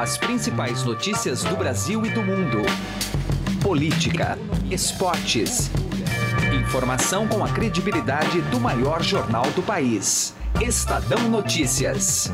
As principais notícias do Brasil e do mundo. Política, esportes. Informação com a credibilidade do maior jornal do país. Estadão Notícias.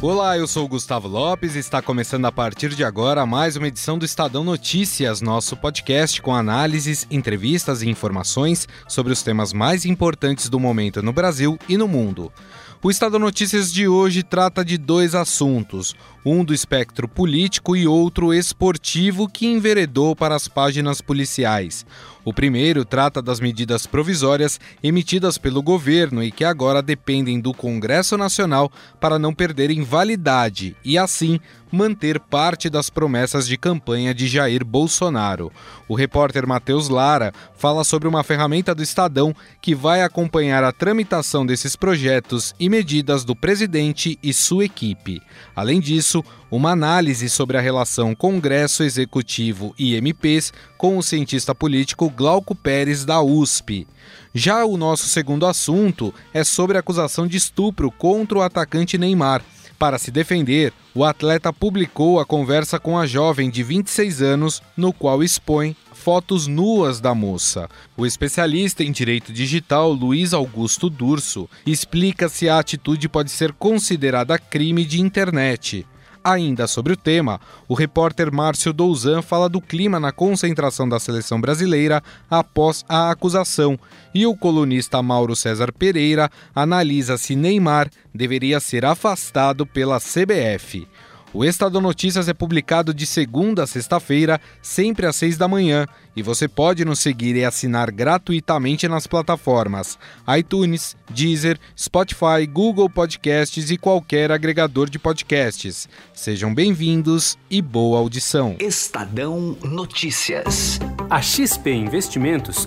Olá, eu sou o Gustavo Lopes e está começando a partir de agora mais uma edição do Estadão Notícias, nosso podcast com análises, entrevistas e informações sobre os temas mais importantes do momento no Brasil e no mundo. O Estado Notícias de hoje trata de dois assuntos, um do espectro político e outro esportivo que enveredou para as páginas policiais. O primeiro trata das medidas provisórias emitidas pelo governo e que agora dependem do Congresso Nacional para não perderem validade e, assim, manter parte das promessas de campanha de Jair Bolsonaro. O repórter Matheus Lara fala sobre uma ferramenta do Estadão que vai acompanhar a tramitação desses projetos e medidas do presidente e sua equipe. Além disso, uma análise sobre a relação Congresso Executivo e MPs com o cientista político Glauco Pérez da USP. Já o nosso segundo assunto é sobre a acusação de estupro contra o atacante Neymar. Para se defender, o atleta publicou a conversa com a jovem de 26 anos, no qual expõe fotos nuas da moça. O especialista em direito digital Luiz Augusto Durso explica se a atitude pode ser considerada crime de internet. Ainda sobre o tema, o repórter Márcio Douzan fala do clima na concentração da seleção brasileira após a acusação, e o colunista Mauro César Pereira analisa se Neymar deveria ser afastado pela CBF. O Estado Notícias é publicado de segunda a sexta-feira, sempre às seis da manhã, e você pode nos seguir e assinar gratuitamente nas plataformas iTunes, Deezer, Spotify, Google Podcasts e qualquer agregador de podcasts. Sejam bem-vindos e boa audição. Estadão Notícias. A XP Investimentos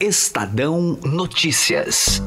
Estadão Notícias.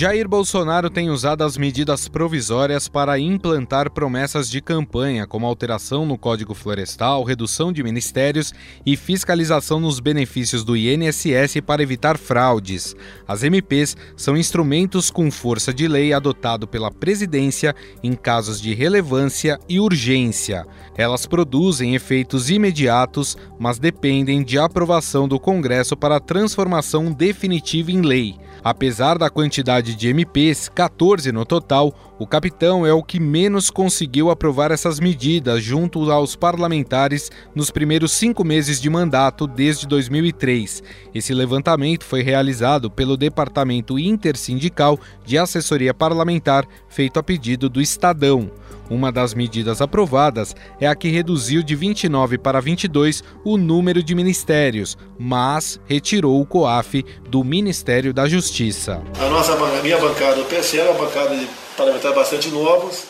Jair Bolsonaro tem usado as medidas provisórias para implantar promessas de campanha, como alteração no Código Florestal, redução de ministérios e fiscalização nos benefícios do INSS para evitar fraudes. As MPs são instrumentos com força de lei adotado pela presidência em casos de relevância e urgência. Elas produzem efeitos imediatos, mas dependem de aprovação do Congresso para transformação definitiva em lei. Apesar da quantidade de MPs, 14 no total, o capitão é o que menos conseguiu aprovar essas medidas junto aos parlamentares nos primeiros cinco meses de mandato desde 2003. Esse levantamento foi realizado pelo Departamento Intersindical de Assessoria Parlamentar, feito a pedido do Estadão. Uma das medidas aprovadas é a que reduziu de 29 para 22 o número de ministérios, mas retirou o COAF do Ministério da Justiça. A nossa minha bancada, o PSL, é uma bancada de parlamentares bastante novos.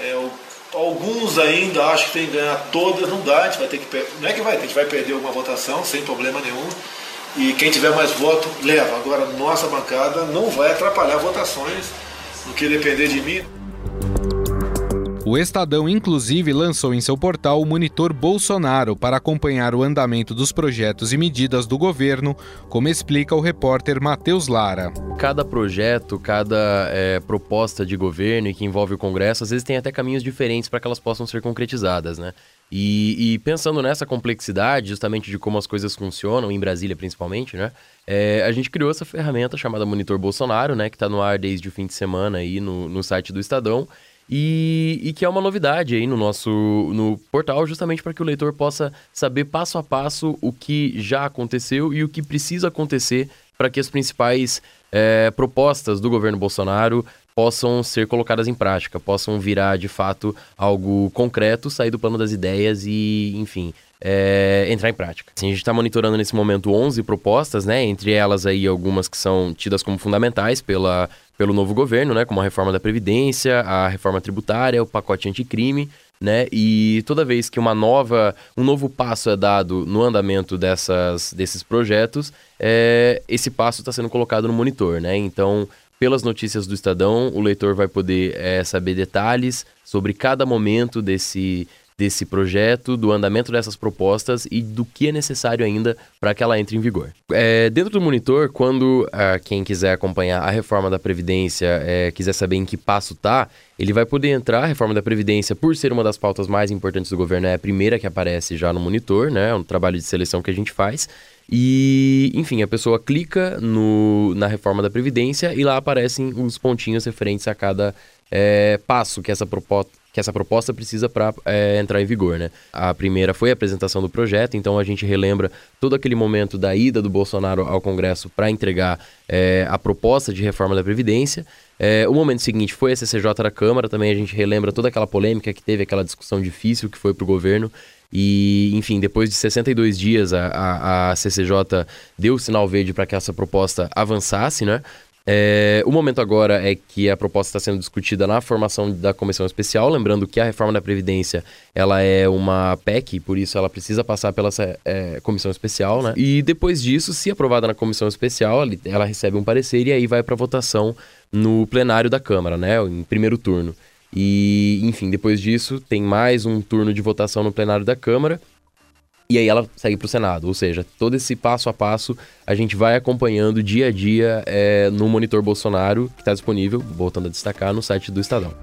É, alguns ainda acham que tem que ganhar todas, não dá, a gente vai ter que não é que vai, a gente vai perder uma votação sem problema nenhum. E quem tiver mais voto leva. Agora nossa bancada não vai atrapalhar votações no que depender de mim. O Estadão, inclusive, lançou em seu portal o Monitor Bolsonaro para acompanhar o andamento dos projetos e medidas do governo, como explica o repórter Matheus Lara. Cada projeto, cada é, proposta de governo e que envolve o Congresso, às vezes tem até caminhos diferentes para que elas possam ser concretizadas, né? E, e, pensando nessa complexidade, justamente de como as coisas funcionam, em Brasília principalmente, né? É, a gente criou essa ferramenta chamada Monitor Bolsonaro, né? Que está no ar desde o fim de semana aí no, no site do Estadão. E, e, que é uma novidade aí no nosso no portal, justamente para que o leitor possa saber passo a passo o que já aconteceu e o que precisa acontecer para que as principais é, propostas do governo Bolsonaro possam ser colocadas em prática, possam virar de fato algo concreto, sair do plano das ideias e, enfim, é, entrar em prática. Assim, a gente está monitorando nesse momento 11 propostas, né? Entre elas aí algumas que são tidas como fundamentais pela, pelo novo governo, né? Como a reforma da Previdência, a reforma tributária, o pacote anticrime, né? E toda vez que uma nova, um novo passo é dado no andamento dessas, desses projetos, é, esse passo está sendo colocado no monitor, né? Então, pelas notícias do Estadão, o leitor vai poder é, saber detalhes sobre cada momento desse, desse projeto, do andamento dessas propostas e do que é necessário ainda para que ela entre em vigor. É, dentro do monitor, quando ah, quem quiser acompanhar a reforma da Previdência é, quiser saber em que passo está, ele vai poder entrar. A reforma da Previdência, por ser uma das pautas mais importantes do governo, é a primeira que aparece já no monitor, né? É um trabalho de seleção que a gente faz. E, enfim, a pessoa clica no, na reforma da Previdência e lá aparecem os pontinhos referentes a cada é, passo que essa proposta que essa proposta precisa para é, entrar em vigor, né? A primeira foi a apresentação do projeto, então a gente relembra todo aquele momento da ida do Bolsonaro ao Congresso para entregar é, a proposta de reforma da Previdência. É, o momento seguinte foi a CCJ da Câmara, também a gente relembra toda aquela polêmica que teve, aquela discussão difícil que foi para o governo. E, enfim, depois de 62 dias, a, a, a CCJ deu o sinal verde para que essa proposta avançasse, né? É, o momento agora é que a proposta está sendo discutida na formação da comissão especial, lembrando que a reforma da Previdência ela é uma PEC, por isso ela precisa passar pela é, comissão especial, né? E depois disso, se aprovada na comissão especial, ela recebe um parecer e aí vai para votação no plenário da Câmara, né? Em primeiro turno. E, enfim, depois disso, tem mais um turno de votação no plenário da Câmara e aí ela segue para o Senado. Ou seja, todo esse passo a passo a gente vai acompanhando dia a dia é, no Monitor Bolsonaro, que está disponível, voltando a destacar, no site do Estadão.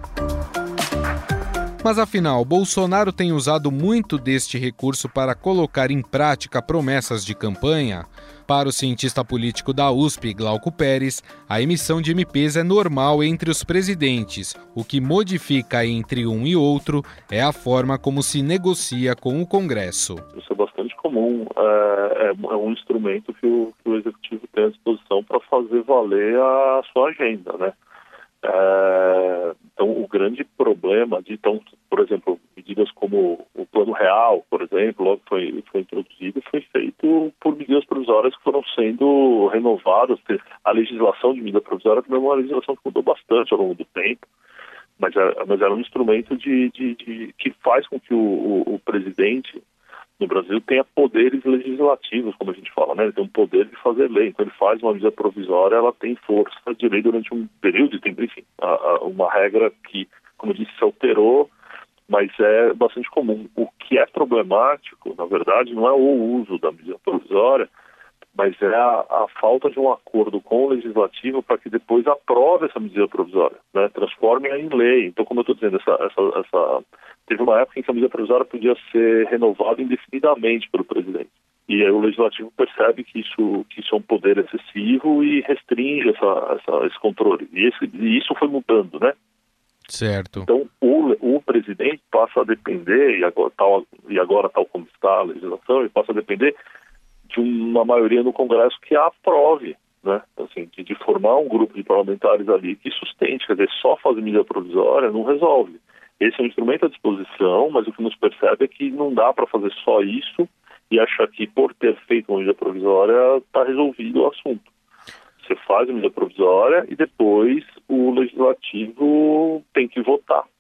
Mas afinal, Bolsonaro tem usado muito deste recurso para colocar em prática promessas de campanha? Para o cientista político da USP, Glauco Pérez, a emissão de MPs é normal entre os presidentes. O que modifica entre um e outro é a forma como se negocia com o Congresso. Isso é bastante comum. É, é, um instrumento que o, que o executivo tem à disposição para fazer valer a sua agenda, né? É, então, o grande problema de, então, por exemplo, medidas como o Plano Real, por exemplo, logo foi, foi introduzido, foi feito por medidas provisórias que foram sendo renovadas. A legislação de medida provisória também é uma legislação que mudou bastante ao longo do tempo, mas era, mas era um instrumento de, de, de que faz com que o, o, o presidente no Brasil tenha poderes legislativos, como a gente fala, né? Ele tem um poder de fazer lei. Então ele faz uma medida provisória, ela tem força de lei durante um período de tempo, enfim, a, a, uma regra que, como eu disse, se alterou, mas é bastante comum. O que é problemático, na verdade, não é o uso da medida provisória, mas é a, a falta de um acordo com o legislativo para que depois aprove essa medida provisória, né? transforme-a em lei. Então, como eu estou dizendo, essa, essa, essa teve uma época em que a medida provisória podia ser renovada indefinidamente pelo presidente. E aí o legislativo percebe que isso, que isso é um poder excessivo e restringe essa, essa, esse controle. E, esse, e isso foi mudando, né? Certo. Então, o, o presidente passa a depender, e agora, tal, e agora tal como está a legislação, ele passa a depender de uma maioria no Congresso que a aprove, né? Assim, de, de formar um grupo de parlamentares ali que sustente, quer dizer, só fazer medida provisória não resolve. Esse é um instrumento à disposição, mas o que nos percebe é que não dá para fazer só isso e achar que por ter feito uma medida provisória está resolvido o assunto. Você faz a medida provisória e depois o legislativo tem que votar.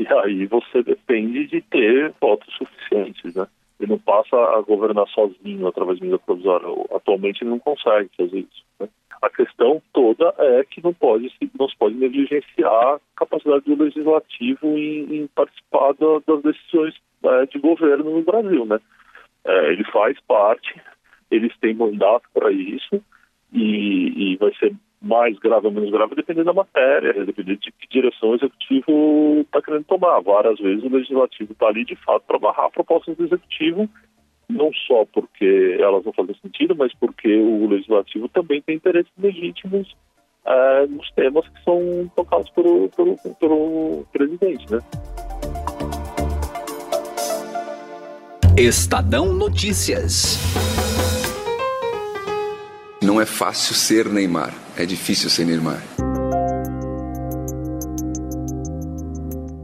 E aí você depende de ter votos suficientes, né? Ele não passa a governar sozinho através de medida provisória. Atualmente ele não consegue fazer isso. Né? A questão toda é que não pode não se pode negligenciar a capacidade do legislativo em, em participar da, das decisões é, de governo no Brasil, né? É, ele faz parte, eles têm mandato para isso e, e, vai ser mais grave ou menos grave dependendo da matéria, dependendo de que direção o executivo está querendo tomar. Várias vezes o legislativo está ali de fato para barrar propostas do executivo não só porque elas não fazem sentido, mas porque o legislativo também tem interesses legítimos é, nos temas que são tocados pelo, pelo, pelo presidente, né? Estadão Notícias. Não é fácil ser Neymar, é difícil ser Neymar.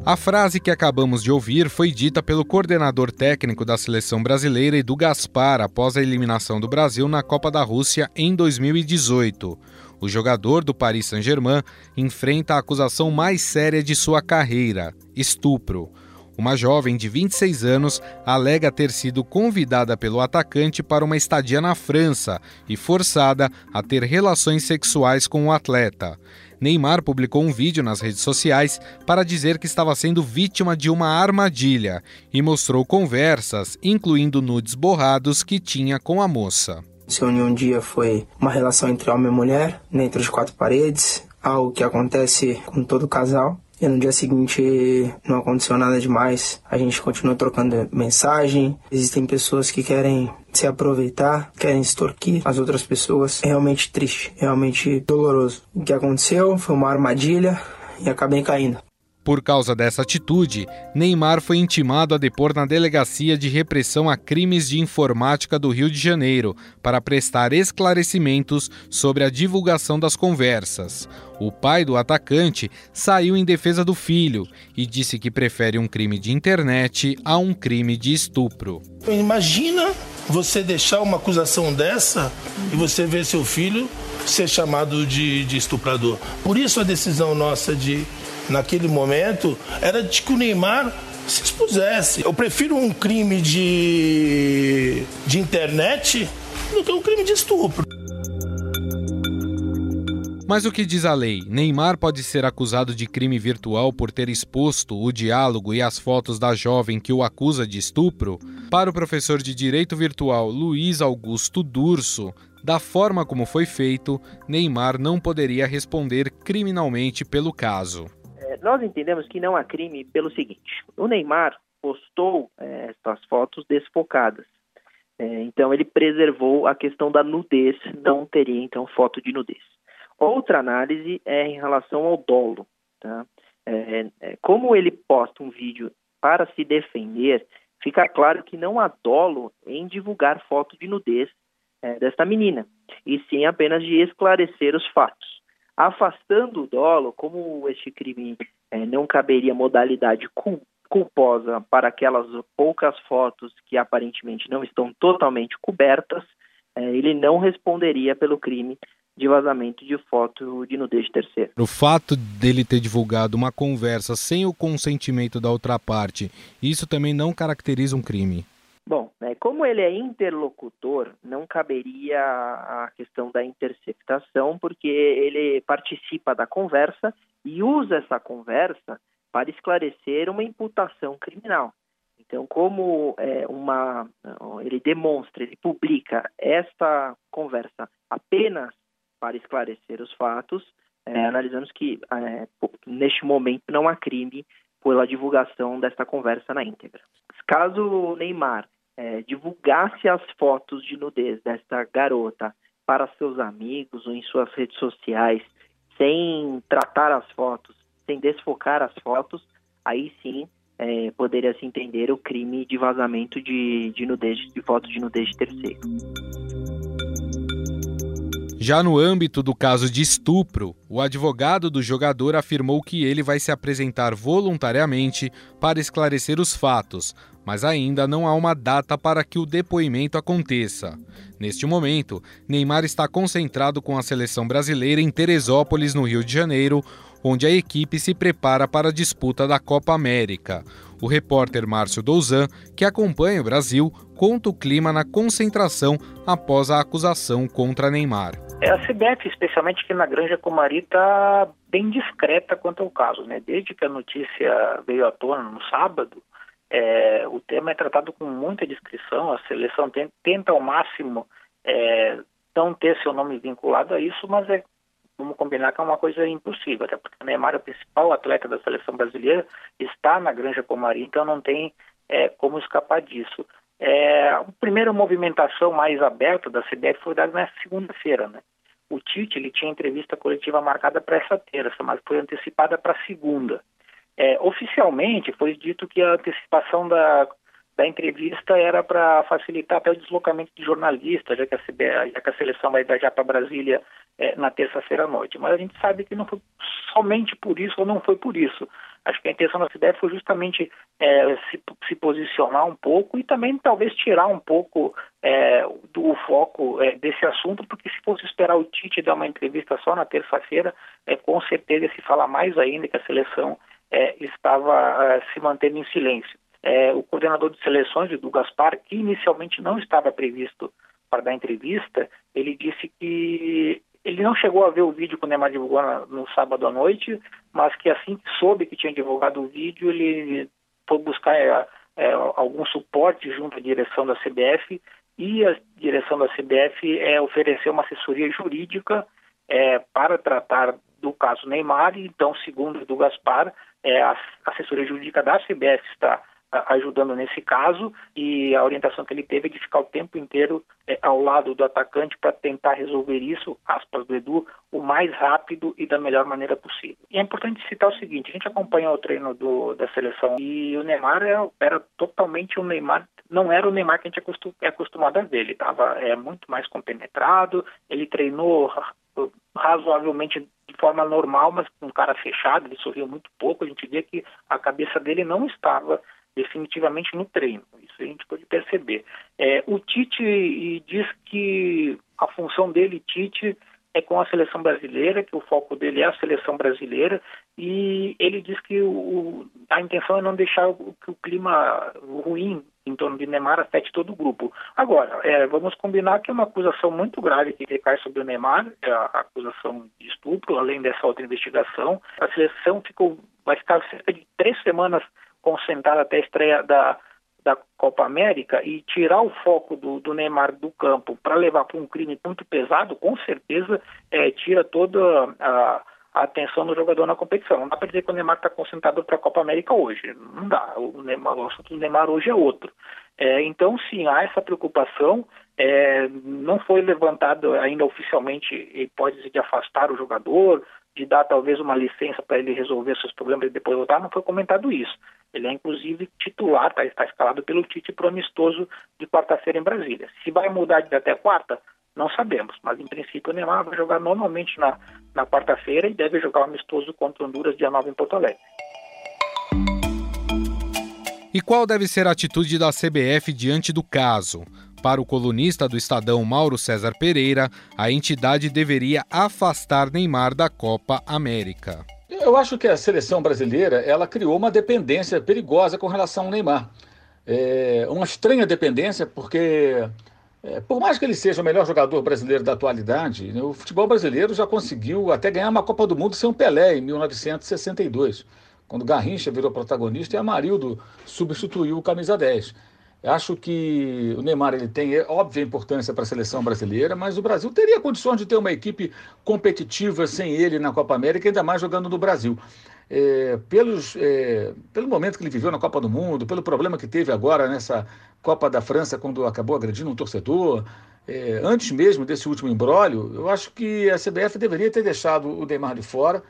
A frase que acabamos de ouvir foi dita pelo coordenador técnico da seleção brasileira Edu Gaspar após a eliminação do Brasil na Copa da Rússia em 2018. O jogador do Paris Saint-Germain enfrenta a acusação mais séria de sua carreira: estupro. Uma jovem de 26 anos alega ter sido convidada pelo atacante para uma estadia na França e forçada a ter relações sexuais com o atleta. Neymar publicou um vídeo nas redes sociais para dizer que estava sendo vítima de uma armadilha e mostrou conversas, incluindo nudes borrados que tinha com a moça. Se um dia foi uma relação entre homem e mulher, dentro de quatro paredes, algo que acontece com todo casal. E no dia seguinte não aconteceu nada demais. A gente continua trocando mensagem. Existem pessoas que querem se aproveitar, querem extorquir as outras pessoas. É realmente triste, realmente doloroso. O que aconteceu foi uma armadilha e acabei caindo. Por causa dessa atitude, Neymar foi intimado a depor na Delegacia de Repressão a Crimes de Informática do Rio de Janeiro para prestar esclarecimentos sobre a divulgação das conversas. O pai do atacante saiu em defesa do filho e disse que prefere um crime de internet a um crime de estupro. Imagina você deixar uma acusação dessa e você ver seu filho ser chamado de, de estuprador. Por isso a decisão nossa de naquele momento era de que o Neymar se expusesse. Eu prefiro um crime de, de internet do que um crime de estupro. Mas o que diz a lei? Neymar pode ser acusado de crime virtual por ter exposto o diálogo e as fotos da jovem que o acusa de estupro? Para o professor de Direito Virtual Luiz Augusto Durso, da forma como foi feito, Neymar não poderia responder criminalmente pelo caso nós entendemos que não há crime pelo seguinte: o Neymar postou é, essas fotos desfocadas. É, então ele preservou a questão da nudez, não teria então foto de nudez. Outra análise é em relação ao dolo. Tá? É, é como ele posta um vídeo para se defender, fica claro que não há dolo em divulgar foto de nudez é, desta menina, e sim apenas de esclarecer os fatos afastando o dolo, como este crime é, não caberia modalidade culposa para aquelas poucas fotos que aparentemente não estão totalmente cobertas, é, ele não responderia pelo crime de vazamento de foto de nudez de terceiro. O fato dele ter divulgado uma conversa sem o consentimento da outra parte, isso também não caracteriza um crime? Bom, né, como ele é interlocutor, não caberia a questão da interceptação, porque ele participa da conversa e usa essa conversa para esclarecer uma imputação criminal. Então, como é, uma, ele demonstra, ele publica esta conversa apenas para esclarecer os fatos, é, analisamos que é, neste momento não há crime pela divulgação desta conversa na íntegra. Caso Neymar é, divulgasse as fotos de nudez desta garota para seus amigos ou em suas redes sociais, sem tratar as fotos, sem desfocar as fotos, aí sim é, poderia se entender o crime de vazamento de, de nudez, de fotos de nudez de terceiro. Já no âmbito do caso de estupro, o advogado do jogador afirmou que ele vai se apresentar voluntariamente para esclarecer os fatos, mas ainda não há uma data para que o depoimento aconteça. Neste momento, Neymar está concentrado com a seleção brasileira em Teresópolis, no Rio de Janeiro, onde a equipe se prepara para a disputa da Copa América. O repórter Márcio Douzan, que acompanha o Brasil, conta o clima na concentração após a acusação contra Neymar. É, a CBF, especialmente aqui na Granja Comari, está bem discreta quanto ao caso. Né? Desde que a notícia veio à tona no sábado, é, o tema é tratado com muita discrição, a seleção tenta ao máximo é, não ter seu nome vinculado a isso, mas é, vamos combinar que é uma coisa impossível, até porque o Neymar é o principal atleta da seleção brasileira, está na Granja Comari, então não tem é, como escapar disso. É, a primeira movimentação mais aberta da CBF foi dada na segunda-feira, né? O Tite ele tinha entrevista coletiva marcada para essa terça, mas foi antecipada para segunda. É, oficialmente foi dito que a antecipação da, da entrevista era para facilitar até o deslocamento de jornalistas, já que a, já que a seleção vai viajar para Brasília é, na terça-feira à noite. Mas a gente sabe que não foi somente por isso ou não foi por isso. Acho que a intenção da CBF foi justamente é, se, se, posicionar um pouco e também talvez tirar um pouco é, do foco é, desse assunto, porque se fosse esperar o Tite dar uma entrevista só na terça-feira, é, com certeza se falar mais ainda que a seleção é, estava é, se mantendo em silêncio. o coordenador de seleções, do Gaspar, que inicialmente não estava previsto para dar entrevista, ele disse que ele não chegou a ver o vídeo que o Neymar divulgou no sábado à noite, mas que assim que soube que tinha divulgado o vídeo, ele foi buscar é, é, algum suporte junto à direção da CBF e a direção da CBF é, ofereceu uma assessoria jurídica é, para tratar do caso Neymar. Então, segundo o Gaspar, é, a assessoria jurídica da CBF está ajudando nesse caso e a orientação que ele teve é de ficar o tempo inteiro é, ao lado do atacante para tentar resolver isso, aspas do Edu, o mais rápido e da melhor maneira possível. E é importante citar o seguinte, a gente acompanhou o treino do, da seleção e o Neymar era, era totalmente o Neymar, não era o Neymar que a gente é acostumado a ver, ele estava é, muito mais compenetrado, ele treinou razoavelmente de forma normal, mas com cara fechado, ele sorriu muito pouco, a gente via que a cabeça dele não estava definitivamente no treino. Isso a gente pode perceber. É, o Tite diz que a função dele, Tite, é com a seleção brasileira, que o foco dele é a seleção brasileira, e ele diz que o, a intenção é não deixar o, que o clima ruim em torno de Neymar afete todo o grupo. Agora, é, vamos combinar que é uma acusação muito grave que recai sobre o Neymar, é a acusação de estupro, além dessa outra investigação. A seleção ficou, vai ficar cerca de três semanas concentrar até a estreia da, da Copa América e tirar o foco do, do Neymar do campo para levar para um crime muito pesado, com certeza é, tira toda a, a, atenção do jogador na competição. Não dá para dizer que o Neymar está concentrado para a Copa América hoje. Não dá. O, Neymar, o assunto do Neymar hoje é outro. É, então, sim, há essa preocupação. É, não foi levantado ainda oficialmente hipótese de afastar o jogador, de dar talvez uma licença para ele resolver seus problemas e depois voltar, não foi comentado isso. Ele é inclusive titular, tá, está escalado pelo Tite para o amistoso de quarta-feira em Brasília. Se vai mudar de até quarta, não sabemos, mas em princípio o Neymar vai jogar normalmente na, na quarta-feira e deve jogar o amistoso contra Honduras dia 9 em Porto Alegre. E qual deve ser a atitude da CBF diante do caso? Para o colunista do Estadão Mauro César Pereira, a entidade deveria afastar Neymar da Copa América. Eu acho que a seleção brasileira ela criou uma dependência perigosa com relação ao Neymar. É uma estranha dependência, porque é, por mais que ele seja o melhor jogador brasileiro da atualidade, né, o futebol brasileiro já conseguiu até ganhar uma Copa do Mundo sem um Pelé em 1962, quando Garrincha virou protagonista e Amarildo substituiu o camisa 10. Acho que o Neymar ele tem óbvia importância para a seleção brasileira, mas o Brasil teria condições de ter uma equipe competitiva sem ele na Copa América, ainda mais jogando no Brasil. É, pelos, é, pelo momento que ele viveu na Copa do Mundo, pelo problema que teve agora nessa Copa da França, quando acabou agredindo um torcedor, é, antes mesmo desse último embrólio, eu acho que a CBF deveria ter deixado o Neymar de fora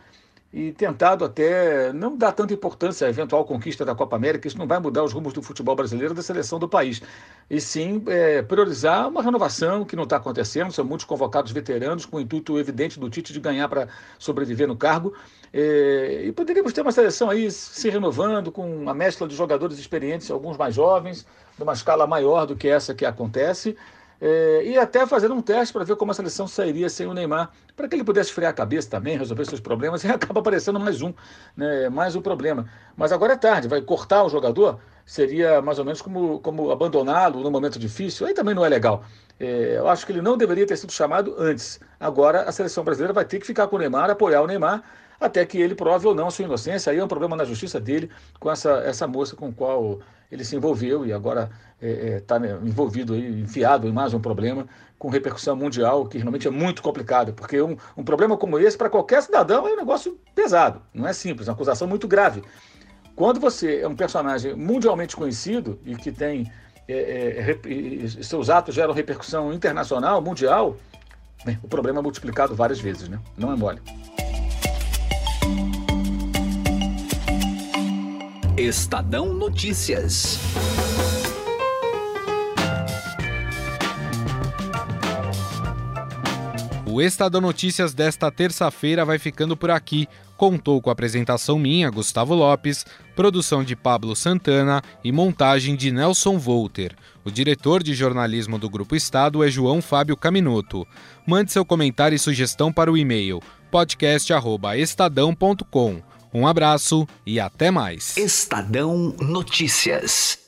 e tentado até não dar tanta importância à eventual conquista da Copa América, isso não vai mudar os rumos do futebol brasileiro da seleção do país. E sim é, priorizar uma renovação que não está acontecendo, são muitos convocados veteranos, com o intuito evidente do Tite de ganhar para sobreviver no cargo. É, e poderíamos ter uma seleção aí se renovando com uma mescla de jogadores experientes, alguns mais jovens, numa escala maior do que essa que acontece. É, e até fazendo um teste para ver como a seleção sairia sem o Neymar, para que ele pudesse frear a cabeça também, resolver seus problemas, e acaba aparecendo mais um, né, mais um problema. Mas agora é tarde, vai cortar o jogador, seria mais ou menos como, como abandoná-lo num momento difícil, aí também não é legal. É, eu acho que ele não deveria ter sido chamado antes. Agora a seleção brasileira vai ter que ficar com o Neymar, apoiar o Neymar, até que ele prove ou não a sua inocência. Aí é um problema na justiça dele com essa, essa moça com qual ele se envolveu e agora está é, é, tá, né, envolvido, aí, enfiado em mais um problema com repercussão mundial, que realmente é muito complicado, porque um, um problema como esse, para qualquer cidadão, é um negócio pesado, não é simples, é uma acusação muito grave. Quando você é um personagem mundialmente conhecido e que tem é, é, seus atos geram repercussão internacional, mundial, o problema é multiplicado várias vezes, né? Não é mole. Estadão Notícias. O Estadão Notícias desta terça-feira vai ficando por aqui. contou com a apresentação minha, Gustavo Lopes, produção de Pablo Santana e montagem de Nelson Volter. O diretor de jornalismo do Grupo Estado é João Fábio Caminoto. Mande seu comentário e sugestão para o e-mail podcast@estadão.com. Um abraço e até mais. Estadão Notícias.